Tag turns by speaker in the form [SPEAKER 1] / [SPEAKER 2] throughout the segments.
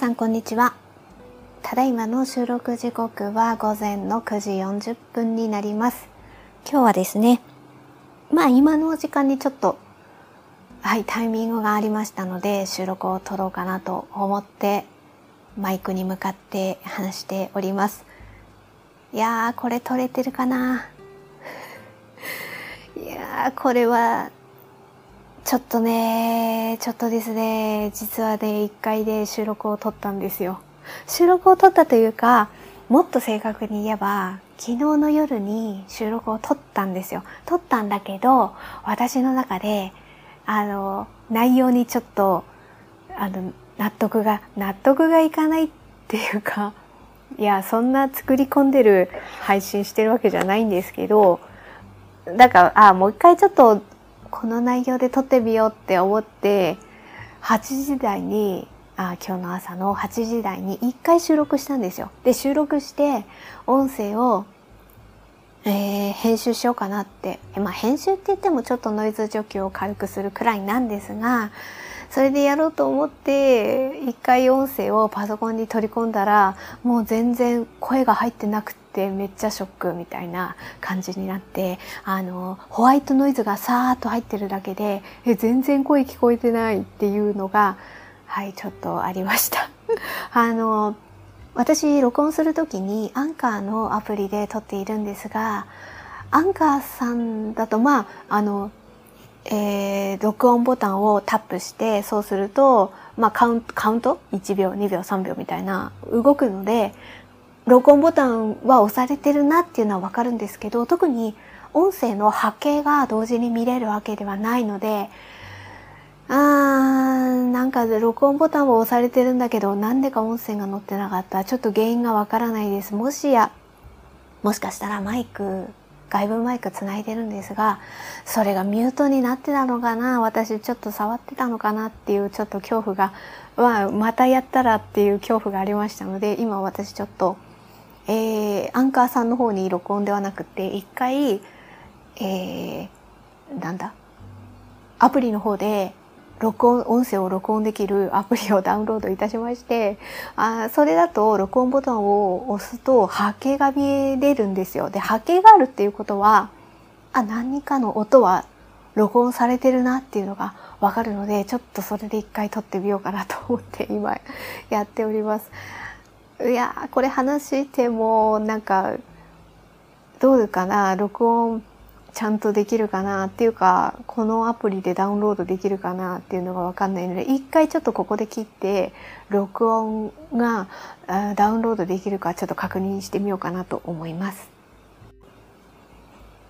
[SPEAKER 1] さんこんにちは。ただいまの収録時刻は午前の9時40分になります。今日はですね、まあ今の時間にちょっと、はい、タイミングがありましたので収録を撮ろうかなと思ってマイクに向かって話しております。いやー、これ撮れてるかな？いやー、これはちょっとね、ちょっとですね、実はね、一回で収録を撮ったんですよ。収録を撮ったというか、もっと正確に言えば、昨日の夜に収録を撮ったんですよ。撮ったんだけど、私の中で、あの、内容にちょっと、あの、納得が、納得がいかないっていうか、いや、そんな作り込んでる配信してるわけじゃないんですけど、だから、あ、もう一回ちょっとこの内容で撮ってみようって思って8時台にあ今日の朝の8時台に1回収録したんですよ。で収録して音声を、えー、編集しようかなって、まあ、編集って言ってもちょっとノイズ除去を軽くするくらいなんですがそれでやろうと思って一回音声をパソコンに取り込んだらもう全然声が入ってなくてめっちゃショックみたいな感じになってあのホワイトノイズがさーっと入ってるだけでえ全然声聞こえてないっていうのがはいちょっとありました。あの私録音する時にアンカーのアプリで撮っているんですがアンカーさんだとまああのえー、録音ボタンをタップしてそうすると、まあ、カウントカウント？1秒2秒3秒みたいな動くので録音ボタンは押されてるなっていうのはわかるんですけど特に音声の波形が同時に見れるわけではないのであーなんか録音ボタンは押されてるんだけどなんでか音声が載ってなかったちょっと原因がわからないです。もしやもしかしたらマイク外部マイクつないでるんですがそれがミュートになってたのかな私ちょっと触ってたのかなっていうちょっと恐怖が、まあ、またやったらっていう恐怖がありましたので今私ちょっとえー、アンカーさんの方に録音ではなくて、一回、えー、なんだ、アプリの方で、録音、音声を録音できるアプリを ダウンロードいたしまして、あそれだと録音ボタンを押すと波形が見えれるんですよ。で、波形があるっていうことは、あ、何かの音は録音されてるなっていうのがわかるので、ちょっとそれで一回撮ってみようかなと思って今やっております。いやこれ話してもなんかどうかな録音ちゃんとできるかなっていうかこのアプリでダウンロードできるかなっていうのがわかんないので一回ちょっとここで切って録音がダウンロードできるかちょっと確認してみようかなと思います。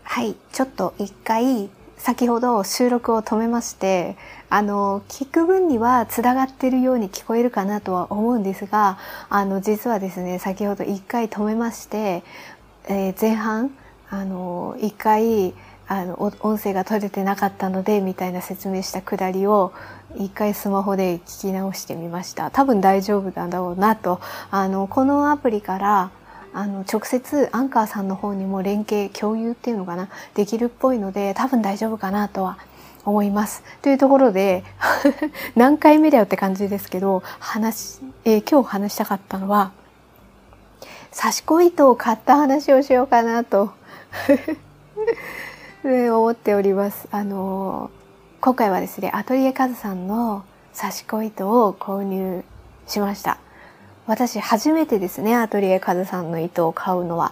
[SPEAKER 1] はい、ちょっと一回先ほど収録を止めまして、あの、聞く分には繋がってるように聞こえるかなとは思うんですが、あの、実はですね、先ほど一回止めまして、えー、前半、あの、一回、あの、音声が取れてなかったので、みたいな説明したくだりを、一回スマホで聞き直してみました。多分大丈夫なんだろうなと。あの、このアプリから、あの直接アンカーさんの方にも連携共有っていうのかなできるっぽいので多分大丈夫かなとは思います。というところで 何回目だよって感じですけど話、えー、今日話したかったのは刺し子糸を買った話をしようかなと 思っております。あの今回はですねアトリエカズさんの刺し子糸を購入しました。私初めてですね、アトリエカズさんの糸を買うのは。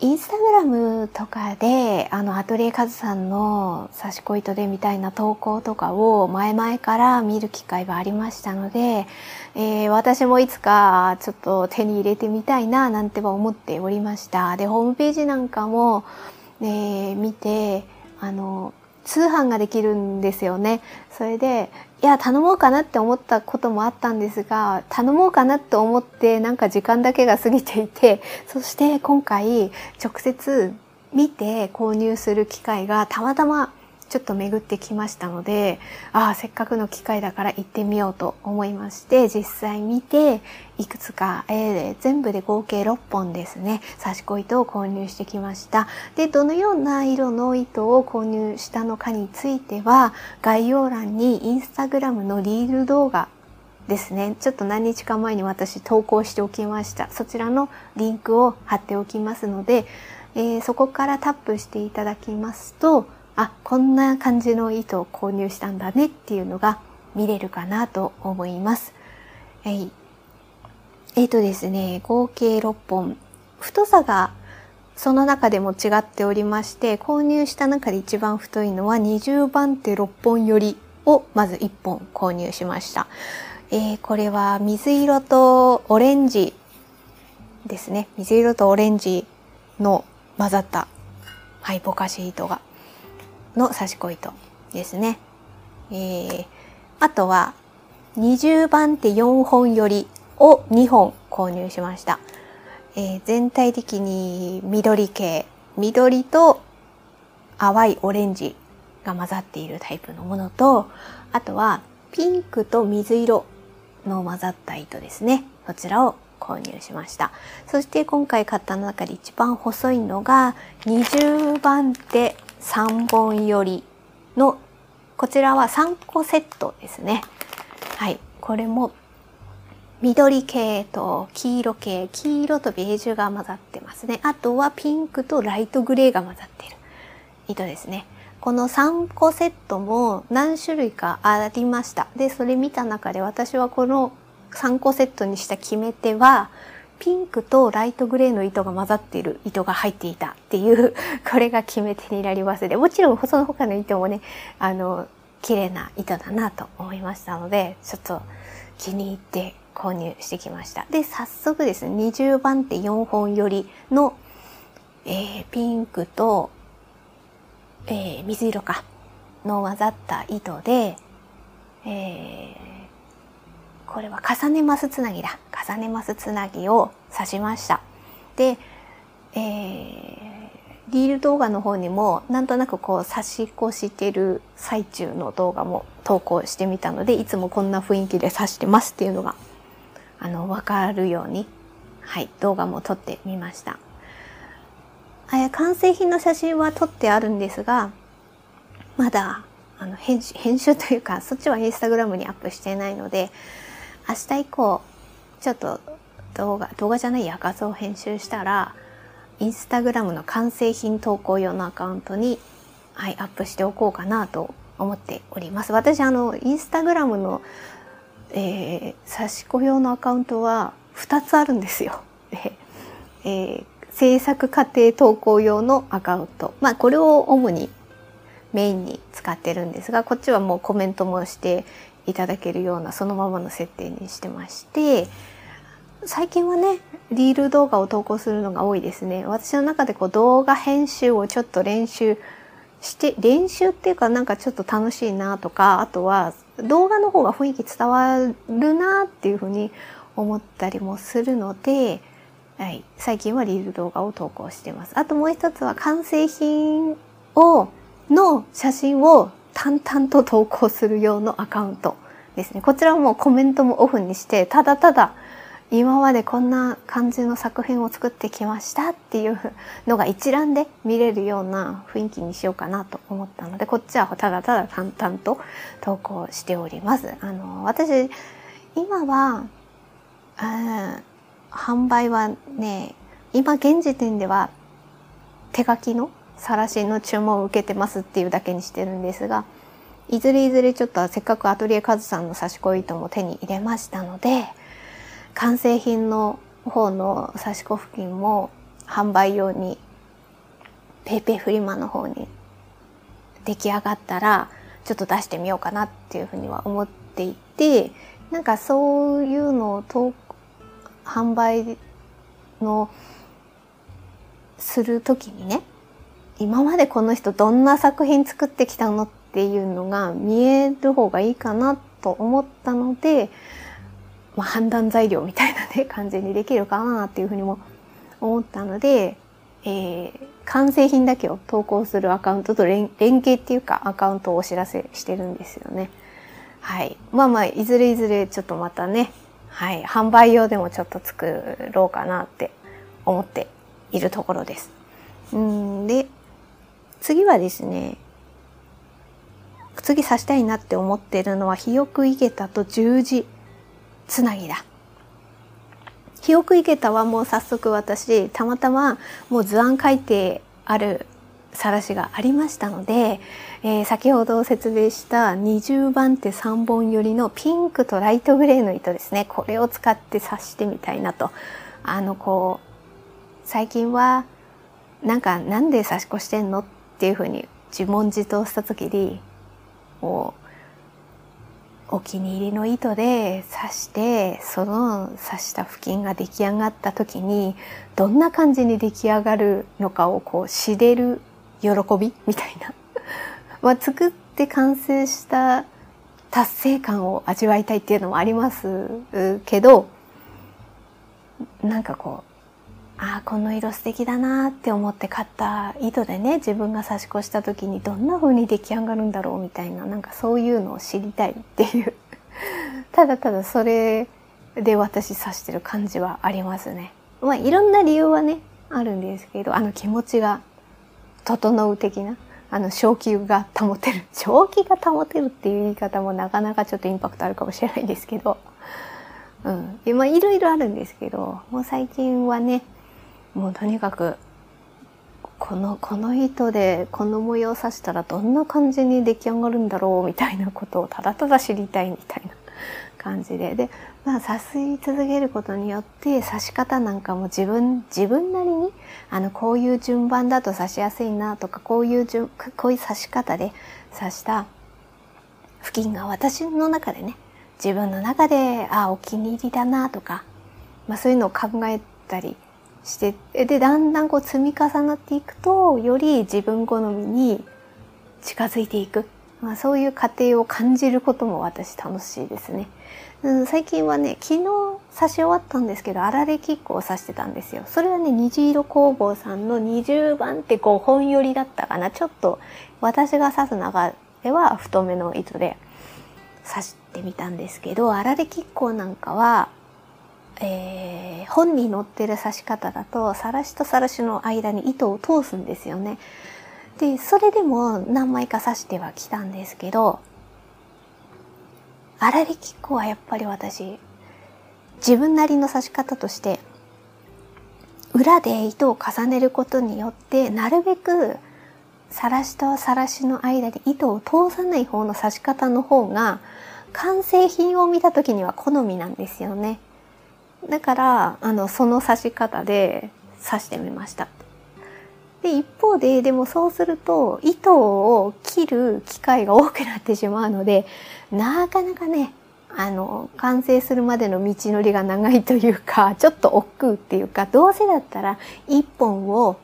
[SPEAKER 1] インスタグラムとかで、あの、アトリエカズさんの刺し子糸でみたいな投稿とかを前々から見る機会はありましたので、えー、私もいつかちょっと手に入れてみたいななんては思っておりました。で、ホームページなんかも、えー、見て、あの、通販ができるんですよね。それで、いや、頼もうかなって思ったこともあったんですが、頼もうかなって思ってなんか時間だけが過ぎていて、そして今回直接見て購入する機会がたまたまちょっと巡ってきましたので、ああ、せっかくの機会だから行ってみようと思いまして、実際見て、いくつか、えー、全部で合計6本ですね、刺し子糸を購入してきました。で、どのような色の糸を購入したのかについては、概要欄にインスタグラムのリール動画ですね。ちょっと何日か前に私投稿しておきました。そちらのリンクを貼っておきますので、えー、そこからタップしていただきますと、あ、こんな感じの糸を購入したんだねっていうのが見れるかなと思います。はい。えっ、ー、とですね、合計6本。太さがその中でも違っておりまして、購入した中で一番太いのは20番手6本よりをまず1本購入しました。えー、これは水色とオレンジですね。水色とオレンジの混ざった、はい、ぼかし糸が、の刺し子糸ですね。えー、あとは、20番手4本よりを2本購入しました。えー、全体的に緑系、緑と淡いオレンジが混ざっているタイプのものと、あとはピンクと水色の混ざった糸ですね。そちらを購入しました。そして今回買った中で一番細いのが20番手3本よりのこちらは3個セットですね。はい。これも緑系と黄色系、黄色とベージュが混ざってますね。あとはピンクとライトグレーが混ざっている糸ですね。この3個セットも何種類かありました。で、それ見た中で私はこの3個セットにした決め手は、ピンクとライトグレーの糸が混ざっている糸が入っていたっていう、これが決め手になりますで、もちろんその他の糸もね、あの、綺麗な糸だなと思いましたので、ちょっと気に入って購入してきました。で、早速ですね、20番手4本よりの、えー、ピンクとえー、水色かの混ざった糸で、えー、これは重ねますつなぎだ。重ねますつなぎを刺しました。で、えー、リール動画の方にもなんとなくこう差し越してる最中の動画も投稿してみたのでいつもこんな雰囲気で刺してますっていうのがあのわかるようにはい動画も撮ってみました。完成品の写真は撮ってあるんですが、まだあの編集編集というか、そっちはインスタグラムにアップしてないので、明日以降、ちょっと動画、動画じゃないや画像を編集したら、インスタグラムの完成品投稿用のアカウントに、はい、アップしておこうかなと思っております。私、あの、インスタグラムの、えー、差し子用のアカウントは2つあるんですよ。で、えー制作過程投稿用のアカウント。まあこれを主にメインに使ってるんですが、こっちはもうコメントもしていただけるようなそのままの設定にしてまして、最近はね、リール動画を投稿するのが多いですね。私の中でこう動画編集をちょっと練習して、練習っていうかなんかちょっと楽しいなとか、あとは動画の方が雰囲気伝わるなっていうふうに思ったりもするので、はい、最近はリール動画を投稿してます。あともう一つは完成品を、の写真を淡々と投稿する用のアカウントですね。こちらもコメントもオフにして、ただただ今までこんな感じの作品を作ってきましたっていうのが一覧で見れるような雰囲気にしようかなと思ったので、こっちはただただ淡々と投稿しております。あの、私、今は、販売はね、今現時点では手書きの晒しの注文を受けてますっていうだけにしてるんですが、いずれいずれちょっとせっかくアトリエカズさんの差し子糸も手に入れましたので、完成品の方の差し子付近も販売用にペイペイフリマの方に出来上がったらちょっと出してみようかなっていうふうには思っていて、なんかそういうのを販売のする時にね今までこの人どんな作品作ってきたのっていうのが見える方がいいかなと思ったので、まあ、判断材料みたいなね感じにできるかなっていうふうにも思ったので、えー、完成品だけを投稿するアカウントと連連携っていうかアカウントをお知らせしてるんですよね。はい。まあまあ、いずれいずれちょっとまたね、はい、販売用でもちょっと作ろうかなって思っているところです。うんで、次はですね、次刺したいなって思ってるのは、肥沃井桁と十字つなぎだ。記憶池田はもう早速私、たまたまもう図案書いてあるさらしがありましたので、えー、先ほど説明した20番手3本よりのピンクとライトグレーの糸ですね。これを使って刺してみたいなと。あの、こう、最近は、なんかなんで刺し子してんのってっていうふうに自問自答した時に、もう、お気に入りの糸で刺して、その刺した付近が出来上がった時に、どんな感じに出来上がるのかをこう知れる喜びみたいな。まあ、作って完成した達成感を味わいたいっていうのもありますけど、なんかこう、あ、この色素敵だなって思って買った糸でね、自分が差し越した時にどんな風に出来上がるんだろうみたいな、なんかそういうのを知りたいっていう ただただそれで私刺してる感じはありますね。まあいろんな理由はね、あるんですけど、あの気持ちが整う的な、あの、正気が保てる。正気が保てるっていう言い方もなかなかちょっとインパクトあるかもしれないですけど、うん。まあ、いろいろあるんですけど、もう最近はね、もうとにかく、この、この糸でこの模様を刺したらどんな感じに出来上がるんだろうみたいなことをただただ知りたいみたいな 感じで。で、まあ、刺し続けることによって刺し方なんかも自分、自分なりに、あの、こういう順番だと刺しやすいなとか、こういう順、こういう刺し方で刺した付近が私の中でね、自分の中で、あ、お気に入りだなとか、まあそういうのを考えたりして、で、だんだんこう積み重なっていくと、より自分好みに近づいていく。まあそういう過程を感じることも私楽しいですね。うん、最近はね、昨日刺し終わったんですけど、あられキックを刺してたんですよ。それはね、虹色工房さんの20番って5本寄りだったかな。ちょっと私が刺す中では太めの糸で刺してみたんですけど、あられキックなんかは、えー、本に載ってる刺し方だと、さらしとさらしの間に糸を通すんですよね。で、それでも何枚か刺してはきたんですけど、粗利きっこはやっぱり私、自分なりの刺し方として、裏で糸を重ねることによって、なるべく、さらしとさらしの間で糸を通さない方の刺し方の方が、完成品を見た時には好みなんですよね。だから、あの、その刺し方で刺してみました。で、一方で、でもそうすると、糸を切る機会が多くなってしまうので、なかなかね、あの、完成するまでの道のりが長いというか、ちょっと億劫っていうか、どうせだったら一本を、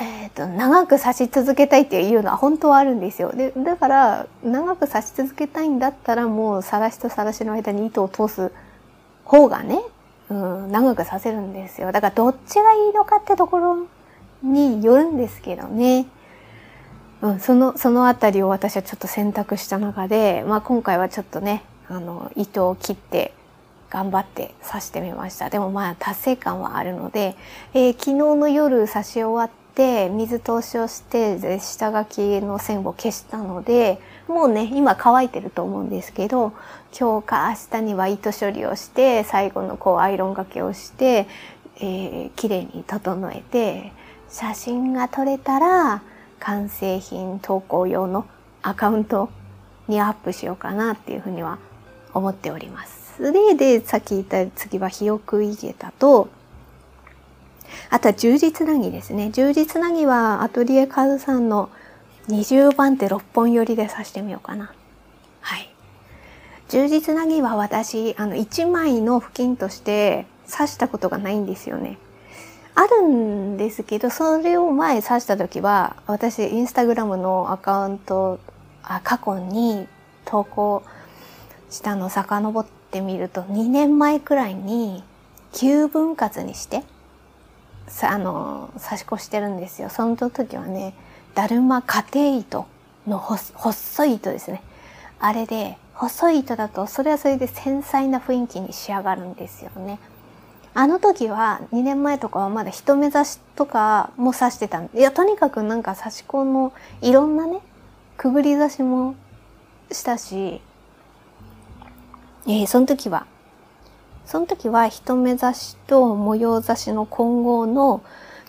[SPEAKER 1] えっ、ー、と、長く刺し続けたいっていうのは本当はあるんですよ。で、だから、長く刺し続けたいんだったら、もう、さらしとさらしの間に糸を通す方がね、うん、長く刺せるんですよ。だから、どっちがいいのかってところによるんですけどね。うん、その、そのあたりを私はちょっと選択した中で、まあ今回はちょっとね、あの、糸を切って頑張って刺してみました。でもまあ達成感はあるので、えー、昨日の夜刺し終わって水通しをして下書きの線を消したので、もうね、今乾いてると思うんですけど、今日か明日には糸処理をして、最後のこうアイロンがけをして、えー、綺麗に整えて、写真が撮れたら、完成品投稿用のアカウントにアップしようかなっていうふうには思っております。で、で、さっき言った次はひよくいげたと、あとは充実なぎですね。充実なぎはアトリエカズさんの20番手6本寄りで刺してみようかな。充実なぎは私、あの、1枚の付近として刺したことがないんですよね。あるんですけど、それを前指した時は、私、インスタグラムのアカウント、あ過去に投稿したのを遡ってみると、2年前くらいに9分割にして、さ、あの、差し越してるんですよ。その時はね、だるま家庭糸の細い糸ですね。あれで、細い糸だと、それはそれで繊細な雰囲気に仕上がるんですよね。あの時は2年前とかはまだ人目指しとかも刺してたんで、いや、とにかくなんか刺し子のいろんなね、くぐり刺しもしたし、えー、その時は、その時は一目刺しと模様刺しの混合の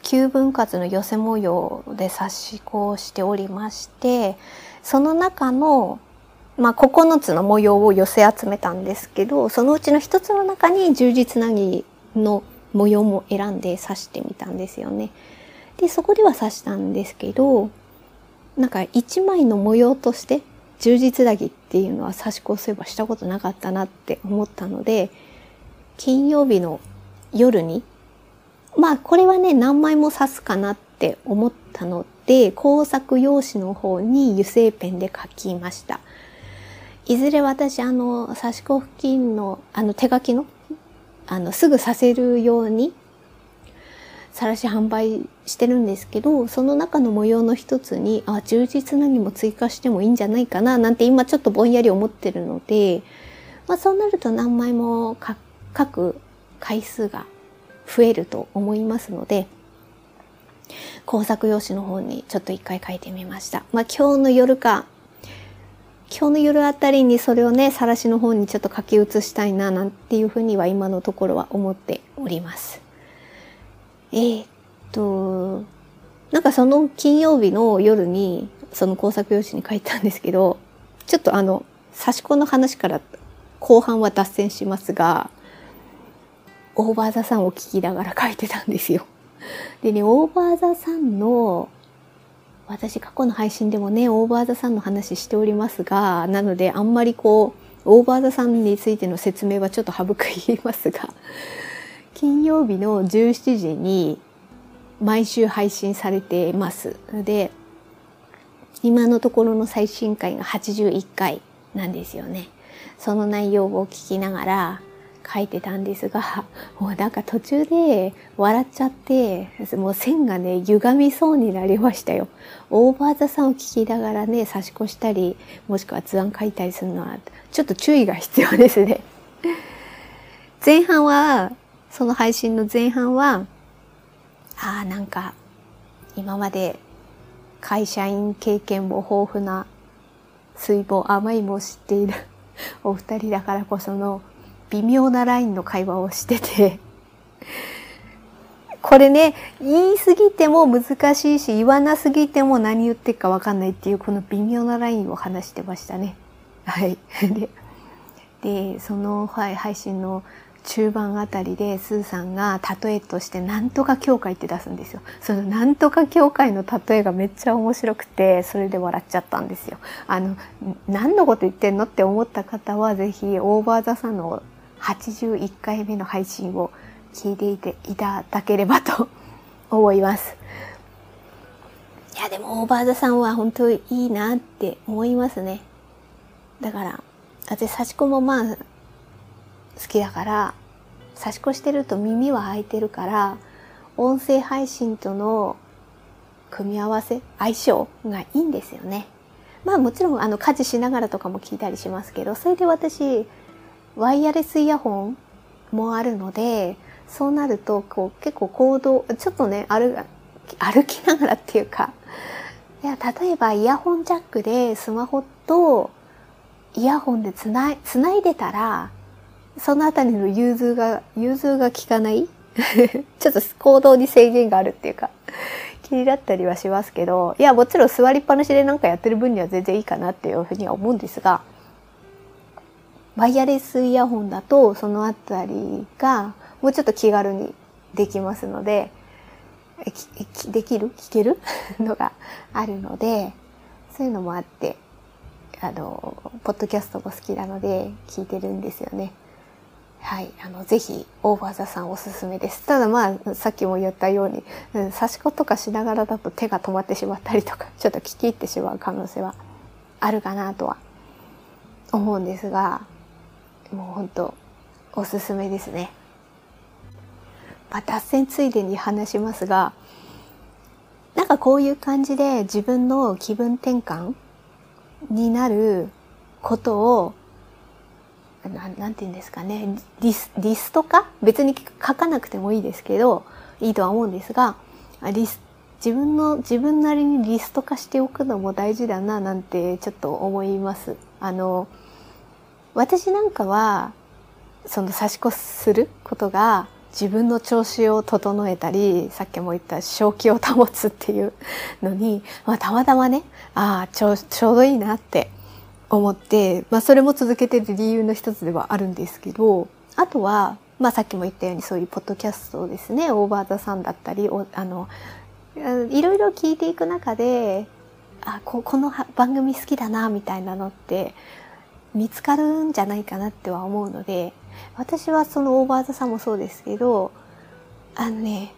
[SPEAKER 1] 9分割の寄せ模様で刺し子をしておりまして、その中の、まあ、9つの模様を寄せ集めたんですけど、そのうちの一つの中に十字つなぎの模様も選んで刺してみたんですよね。で、そこでは刺したんですけど、なんか一枚の模様として十字つなぎっていうのは刺し子をすればしたことなかったなって思ったので、金曜日の夜に、まあこれはね、何枚も刺すかなって思ったので、工作用紙の方に油性ペンで書きました。いずれ私、あの、刺し子付近の、あの手書きのあの、すぐさせるように、さらし販売してるんですけど、その中の模様の一つに、あ、充実なにも追加してもいいんじゃないかな、なんて今ちょっとぼんやり思ってるので、まあそうなると何枚も書く回数が増えると思いますので、工作用紙の方にちょっと一回書いてみました。まあ今日の夜か、今日の夜あたりにそれをね、さらしの方にちょっと書き写したいな、なんていうふうには今のところは思っております。えー、っと、なんかその金曜日の夜に、その工作用紙に書いたんですけど、ちょっとあの、差し子の話から後半は脱線しますが、オーバーザさんを聞きながら書いてたんですよ。でね、オーバーザさんの私過去の配信でもね、オーバーザさんの話しておりますが、なのであんまりこう、オーバーザさんについての説明はちょっと省きますが、金曜日の17時に毎週配信されてますの。で、今のところの最新回が81回なんですよね。その内容を聞きながら、書いてたんですが、もうなんか途中で笑っちゃって、もう線がね、歪みそうになりましたよ。オーバーザさんを聞きながらね、差し越したり、もしくは図案書いたりするのは、ちょっと注意が必要ですね。前半は、その配信の前半は、ああ、なんか、今まで会社員経験も豊富な水分甘いも知っているお二人だからこその微妙なラインの会話をしてて これね、言い過ぎても難しいし、言わなすぎても何言ってるかわかんないっていう、この微妙なラインを話してましたね。はい。で、でその、はい、配信の中盤あたりで、スーさんが例えとして、なんとか協会って出すんですよ。そのなんとか協会の例えがめっちゃ面白くて、それで笑っちゃったんですよ。あの、何のこと言ってんのって思った方は、ぜひ、オーバーザさんの81回目の配信を聞いていていただければと 思います。いや、でもオーバーザさんは本当にいいなって思いますね。だから、私、差し子もまあ、好きだから、差し子してると耳は開いてるから、音声配信との組み合わせ、相性がいいんですよね。まあもちろん、あの、家事しながらとかも聞いたりしますけど、それで私、ワイヤレスイヤホンもあるので、そうなると、こう、結構行動、ちょっとね、歩、歩きながらっていうか、いや、例えばイヤホンジャックでスマホとイヤホンでつない、つないでたら、そのあたりの融通が、融通が効かない？ちょっと行動に制限があるっていうか、気になったりはしますけど、いや、もちろん座りっぱなしでなんかやってる分には全然いいかなっていうふうには思うんですが、ワイヤレスイヤホンだとそのあたりがもうちょっと気軽にできますので、できる？聞ける？のがあるので、そういうのもあって、あの、ポッドキャストも好きなので聞いてるんですよね。はい。あの、ぜひ、オーバーザさんおすすめです。ただまあ、さっきも言ったように、うん、差し子とかしながらだと手が止まってしまったりとか、ちょっと聞き入ってしまう可能性はあるかなとは思うんですが、もう本当おすすめですね。まあ、脱線ついでに話しますが、なんかこういう感じで自分の気分転換になることを、ななんて言うんですかね、リス、リストか別に書かなくてもいいですけど、いいとは思うんですが、リス、自分の、自分なりにリスト化しておくのも大事だな、なんてちょっと思います。あの、私なんかは、その差し越することが自分の調子を整えたり、さっきも言った正気を保つっていうのに、まあたまたまね、ああ、ちょちょうどいいなって思って、まあそれも続けてる理由の一つではあるんですけど、あとは、まあさっきも言ったようにそういうポッドキャストですね、オーバーザさんだったり、あの、いろいろ聞いていく中で、あここの番組好きだなみたいなのって見つかるんじゃないかなっては思うので私はそのオーバーザさんもそうですけどあのね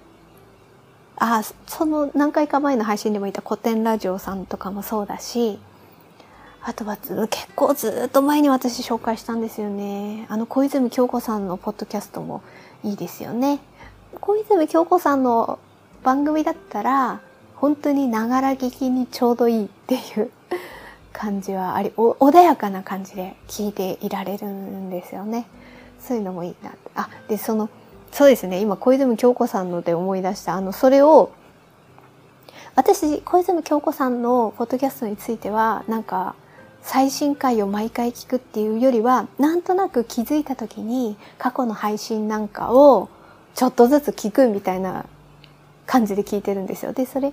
[SPEAKER 1] あその何回か前の配信でも言った古典ラジオさんとかもそうだしあとは結構ずっと前に私紹介したんですよね。あの小泉京子さんのポッドキャストもいいですよね。小泉京子さんの番組だったら本当にながら聞きにちょうどいいっていう感じはあり、お穏やかな感じで聞いていられるんですよね。そういうのもいいな。あ、で、その、そうですね、今小泉京子さんので思い出した、あの、それを、私、小泉京子さんのポッドキャストについては、なんか、最新回を毎回聞くっていうよりは、なんとなく気づいた時に過去の配信なんかをちょっとずつ聞くみたいな感じで聞いてるんですよ。で、それ、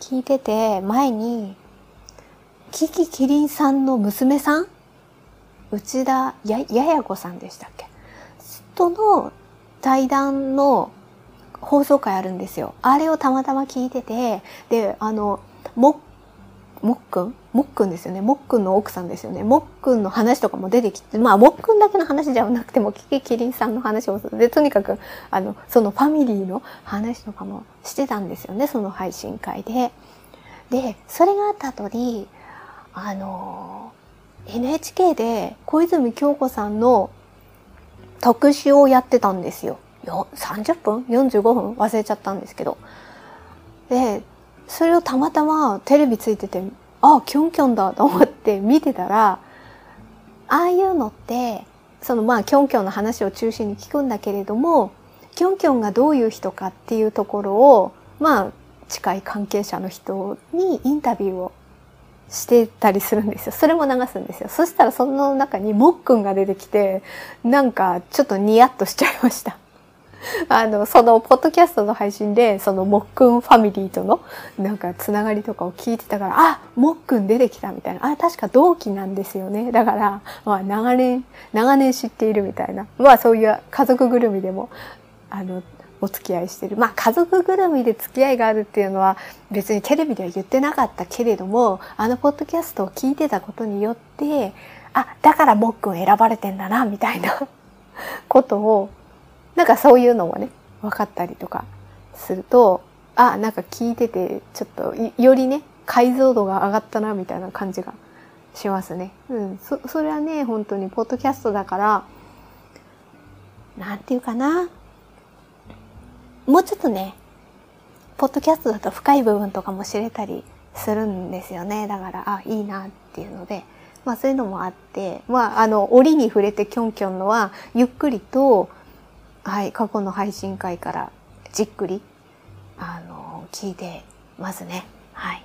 [SPEAKER 1] 聞いてて、前に、キキキリンさんの娘さん？内田や、やや子さんでしたっけ？との対談の放送回あるんですよ。あれをたまたま聞いてて、で、あの、も、もっくんもっくんですよね。もっくんの奥さんですよね。もっくんの話とかも出てきて、まあ、もっくんだけの話じゃなくても、キキキリンさんの話をする。で、とにかく、あの、そのファミリーの話とかもしてたんですよね。その配信会で。で、それがあった後に、あの、NHK で小泉京子さんの特集をやってたんですよ。よ30分 ?45 分？忘れちゃったんですけど。で、それをたまたまテレビついてて、あ、キョンキョンだと思って見てたら、ああいうのって、そのまあキョンキョンの話を中心に聞くんだけれども、キョンキョンがどういう人かっていうところを、まあ近い関係者の人にインタビューをしてたりするんですよ。それも流すんですよ。そしたらその中にもっくんが出てきて、なんかちょっとニヤッとしちゃいました。あの、その、ポッドキャストの配信で、その、もっくんファミリーとの、なんか、つながりとかを聞いてたから、あ、もっくん出てきたみたいな。あ、確か同期なんですよね。だから、まあ、長年、長年知っているみたいな。まあ、そういう家族ぐるみでも、あの、お付き合いしてる。まあ家族ぐるみで付き合いがあるっていうのは別にテレビでは言ってなかったけれども、あのポッドキャストを聞いてたことによって、あ、だからもっくん選ばれてんだな、みたいな ことを、なんかそういうのもね、分かったりとかすると、あ、なんか聞いてて、ちょっとよりね、解像度が上がったな、みたいな感じがしますね。うん。そ、それはね、本当にポッドキャストだから、なんていうかな。もうちょっとね、ポッドキャストだと深い部分とかも知れたりするんですよね。だから、あ、いいなっていうので、まあそういうのもあって、まああの、折に触れてキョンキョンのは、ゆっくりと、はい、過去の配信会からじっくり、あの、聞いてますね。はい。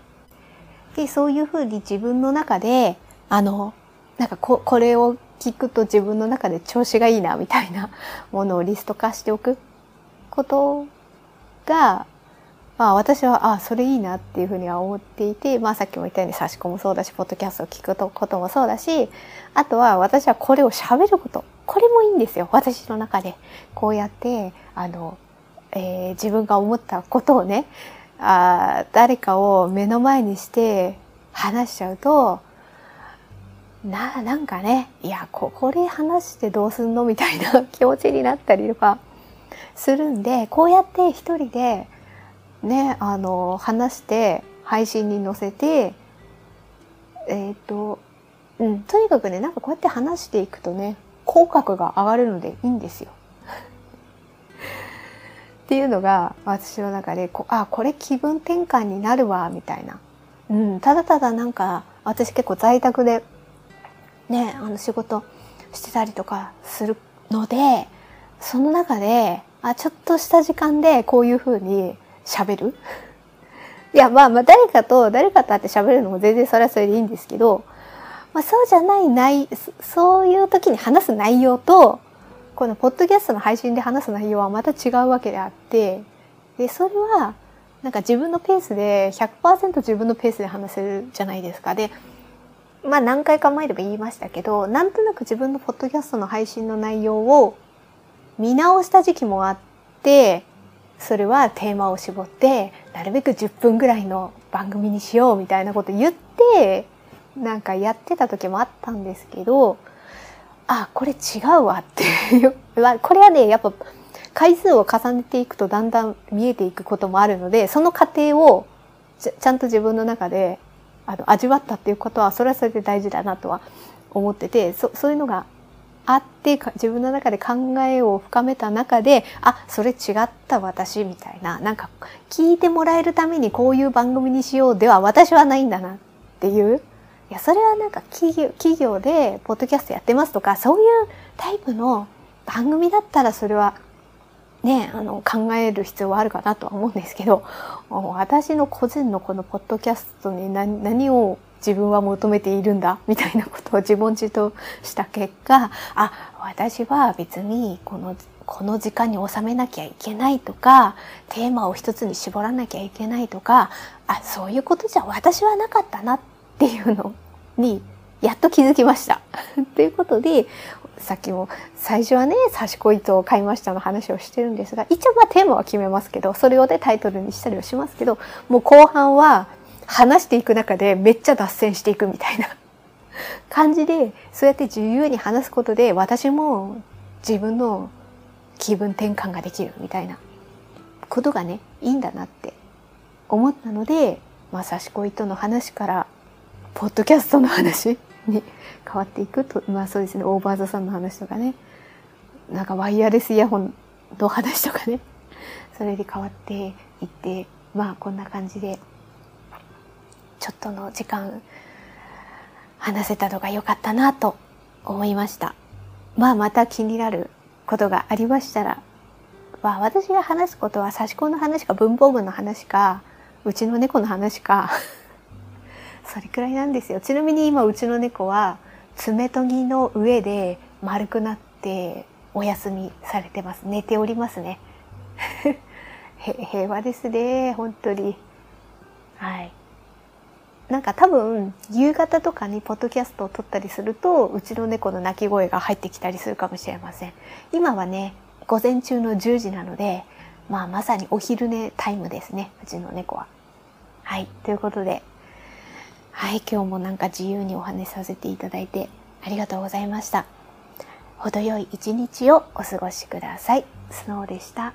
[SPEAKER 1] で、そういうふうに自分の中で、あの、なんかこ、これを聞くと自分の中で調子がいいな、みたいなものをリスト化しておくことが、まあ私は、あそれいいなっていうふうには思っていて、まあさっきも言ったように差し込もそうだし、ポッドキャストを聞くこともそうだし、あとは私はこれを喋ること。これもいいんですよ。私の中で。こうやって、あの、えー、自分が思ったことをね、あ誰かを目の前にして話しちゃうと、な、なんかね、いや、こ、これ話してどうすんのみたいな気持ちになったりとか、するんで、こうやって一人でね、あの、話して配信に載せて、えっ、ー、と、うん、とにかくね、なんかこうやって話していくとね、口角が上がるのでいいんですよ。っていうのが私の中でこあこれ気分転換になるわみたいな、うん、ただただなんか私結構在宅でねあの仕事してたりとかするのでその中であ、ちょっとした時間でこういう風に喋る？いや、まあまあ誰かと、誰かと会って喋るのも全然それはそれでいいんですけど、まあ、そうじゃない内、そういう時に話す内容と、このポッドキャストの配信で話す内容はまた違うわけであって、で、それは、なんか自分のペースで、100%自分のペースで話せるじゃないですか。で、まあ何回か前でも言いましたけど、なんとなく自分のポッドキャストの配信の内容を見直した時期もあって、それはテーマを絞って、なるべく10分ぐらいの番組にしようみたいなこと言って、なんかやってた時もあったんですけど、あ、これ違うわっていう。これはね、やっぱ回数を重ねていくとだんだん見えていくこともあるので、その過程をちゃんと自分の中であの味わったっていうことは、それはそれで大事だなとは思ってて、そそういうのがあって自分の中で考えを深めた中であそれ違った私みたいな。なんか聞いてもらえるためにこういう番組にしようでは私はないんだなっていう。いや、それはなんか企業企業でポッドキャストやってますとか、そういうタイプの番組だったらそれはね、あの、考える必要はあるかなとは思うんですけど、私の個人のこのポッドキャストに何何を自分は求めているんだみたいなことを自問自答した結果、あ、私は別にこの、この時間に収めなきゃいけないとか、テーマを一つに絞らなきゃいけないとか、あ、そういうことじゃ私はなかったなっていうのにやっと気づきました。ということで、さっきも最初はね、刺し子糸を買いましたの話をしてるんですが、一応まあテーマは決めますけど、それをねタイトルにしたりはしますけど、もう後半は話していく中でめっちゃ脱線していくみたいな。感じで、そうやって自由に話すことで私も自分の気分転換ができるみたいな。ことがね、いいんだなって思ったので、まあ、刺し子糸の話からポッドキャストの話に変わっていくと、まあそうですね、オーバーザさんの話とかね、なんかワイヤレスイヤホンの話とかね、それで変わっていって、まあこんな感じで、ちょっとの時間話せたのが良かったなと思いました。まあまた気になることがありましたら、まあ私が話すことは差し子の話か文房具の話か、うちの猫の話かそれくらいなんですよ。ちなみに今うちの猫は爪研ぎの上で丸くなってお休みされてます。寝ておりますね。平和ですね、本当に。はい。なんか多分、夕方とかにポッドキャストを撮ったりすると、うちの猫の鳴き声が入ってきたりするかもしれません。今はね、午前中の10時なので、まあまさにお昼寝タイムですね、うちの猫は。はい。ということで、はい、今日もなんか自由にお話しさせていただいてありがとうございました。程よい一日をお過ごしください。スノーでした。